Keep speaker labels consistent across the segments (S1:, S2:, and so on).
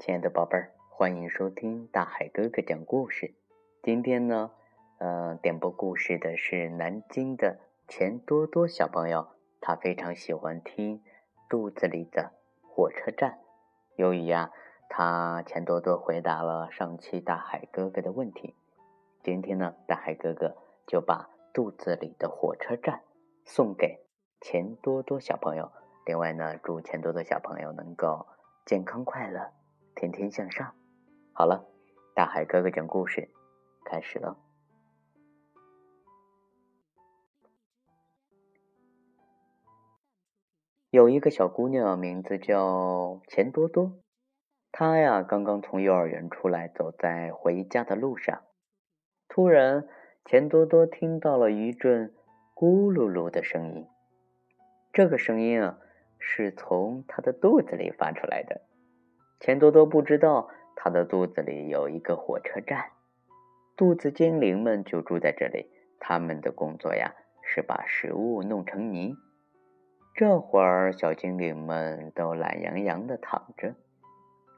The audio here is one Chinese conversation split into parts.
S1: 亲爱的宝贝儿，欢迎收听大海哥哥讲故事。今天呢，呃，点播故事的是南京的钱多多小朋友，他非常喜欢听《肚子里的火车站》。由于呀，他钱多多回答了上期大海哥哥的问题，今天呢，大海哥哥就把《肚子里的火车站》送给钱多多小朋友。另外呢，祝钱多多小朋友能够健康快乐，天天向上。好了，大海哥哥讲故事开始了。有一个小姑娘，名字叫钱多多。她呀，刚刚从幼儿园出来，走在回家的路上，突然，钱多多听到了一阵咕噜噜的声音。这个声音啊。是从她的肚子里发出来的。钱多多不知道，他的肚子里有一个火车站，肚子精灵们就住在这里。他们的工作呀，是把食物弄成泥。这会儿，小精灵们都懒洋洋的躺着，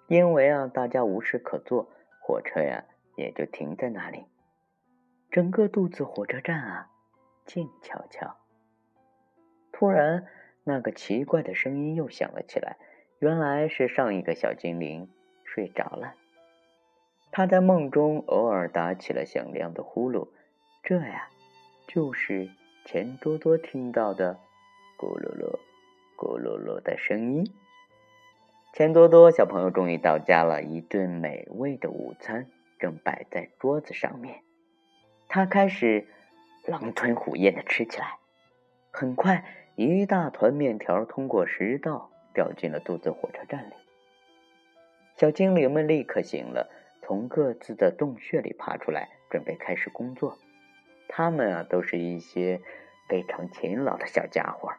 S1: 因为啊，大家无事可做，火车呀也就停在那里。整个肚子火车站啊，静悄悄。突然。那个奇怪的声音又响了起来，原来是上一个小精灵睡着了。他在梦中偶尔打起了响亮的呼噜，这呀，就是钱多多听到的“咕噜噜，咕噜噜”的声音。钱多多小朋友终于到家了，一顿美味的午餐正摆在桌子上面，他开始狼吞虎咽的吃起来，很快。一大团面条通过食道掉进了肚子火车站里，小精灵们立刻醒了，从各自的洞穴里爬出来，准备开始工作。他们啊，都是一些非常勤劳的小家伙。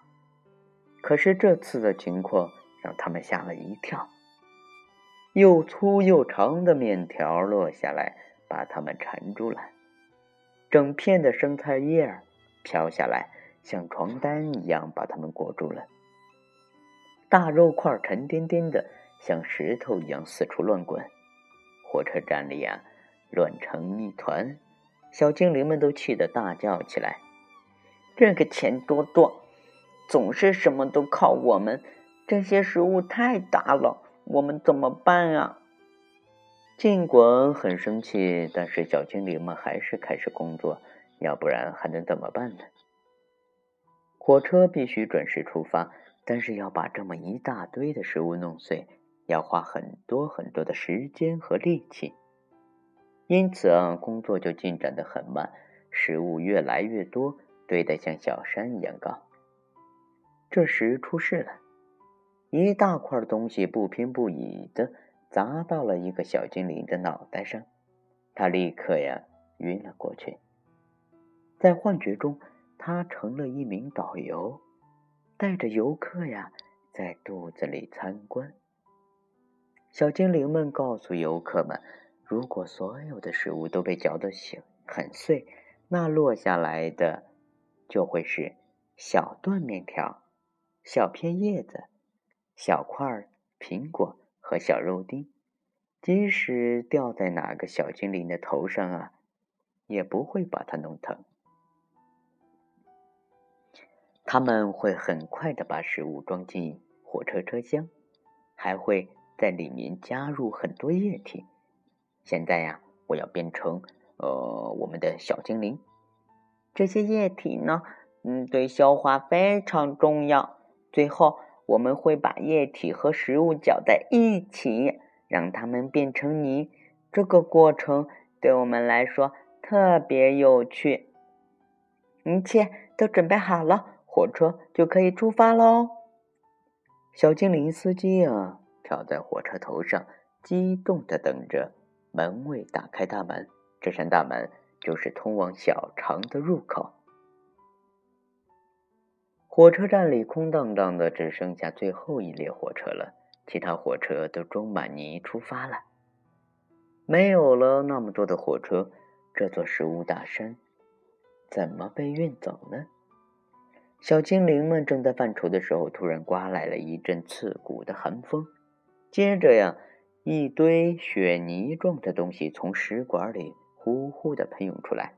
S1: 可是这次的情况让他们吓了一跳，又粗又长的面条落下来，把他们缠住了。整片的生菜叶飘下来。像床单一样把它们裹住了，大肉块沉甸甸的，像石头一样四处乱滚。火车站里呀，乱成一团，小精灵们都气得大叫起来：“这个钱多多，总是什么都靠我们，这些食物太大了，我们怎么办啊？”尽管很生气，但是小精灵们还是开始工作，要不然还能怎么办呢？火车必须准时出发，但是要把这么一大堆的食物弄碎，要花很多很多的时间和力气，因此啊，工作就进展得很慢，食物越来越多，堆得像小山一样高。这时出事了，一大块东西不偏不倚的砸到了一个小精灵的脑袋上，他立刻呀晕了过去，在幻觉中。他成了一名导游，带着游客呀，在肚子里参观。小精灵们告诉游客们，如果所有的食物都被嚼得醒很碎，那落下来的就会是小段面条、小片叶子、小块苹果和小肉丁。即使掉在哪个小精灵的头上啊，也不会把它弄疼。他们会很快的把食物装进火车车厢，还会在里面加入很多液体。现在呀，我要变成呃我们的小精灵。这些液体呢，嗯，对消化非常重要。最后，我们会把液体和食物搅在一起，让它们变成泥。这个过程对我们来说特别有趣。一切都准备好了。火车就可以出发喽！小精灵司机啊，跳在火车头上，激动的等着门卫打开大门。这扇大门就是通往小肠的入口。火车站里空荡荡的，只剩下最后一列火车了。其他火车都装满泥出发了。没有了那么多的火车，这座食物大山怎么被运走呢？小精灵们正在犯愁的时候，突然刮来了一阵刺骨的寒风。接着呀，一堆雪泥状的东西从食管里呼呼的喷涌出来，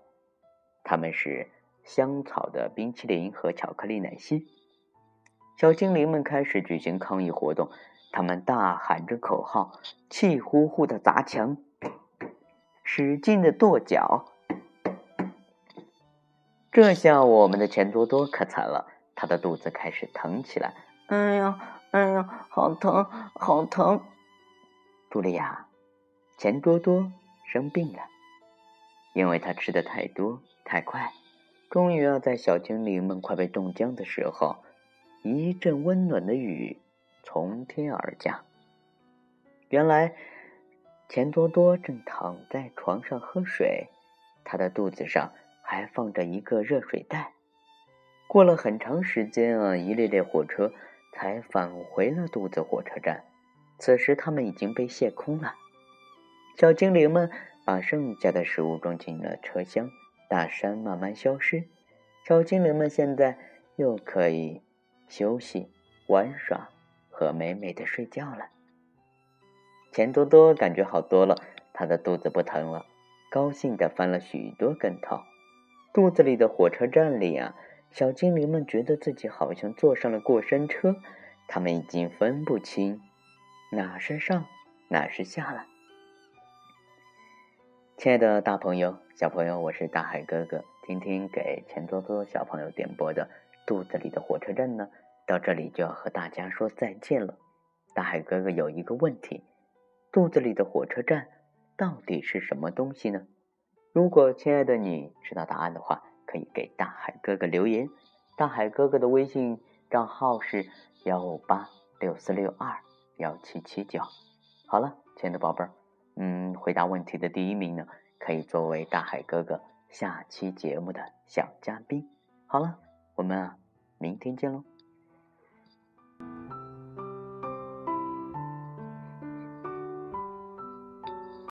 S1: 它们是香草的冰淇淋和巧克力奶昔。小精灵们开始举行抗议活动，他们大喊着口号，气呼呼的砸墙，使劲的跺脚。这下我们的钱多多可惨了，他的肚子开始疼起来。
S2: 哎呀，哎呀，好疼，好疼！
S1: 茱莉亚，钱多多生病了，因为他吃的太多太快。终于要在小精灵们快被冻僵的时候，一阵温暖的雨从天而降。原来，钱多多正躺在床上喝水，他的肚子上还放着一个热水袋。过了很长时间啊，一列列火车才返回了肚子火车站。此时，他们已经被卸空了。小精灵们把剩下的食物装进了车厢，大山慢慢消失。小精灵们现在又可以休息、玩耍和美美的睡觉了。钱多多感觉好多了，他的肚子不疼了，高兴地翻了许多跟头。肚子里的火车站里啊，小精灵们觉得自己好像坐上了过山车，他们已经分不清。哪是上，哪是下了？亲爱的大朋友、小朋友，我是大海哥哥。今天给钱多多小朋友点播的《肚子里的火车站》呢，到这里就要和大家说再见了。大海哥哥有一个问题：肚子里的火车站到底是什么东西呢？如果亲爱的你知道答案的话，可以给大海哥哥留言。大海哥哥的微信账号是幺五八六四六二。幺七七九，好了，亲爱的宝贝儿，嗯，回答问题的第一名呢，可以作为大海哥哥下期节目的小嘉宾。好了，我们啊，明天见喽。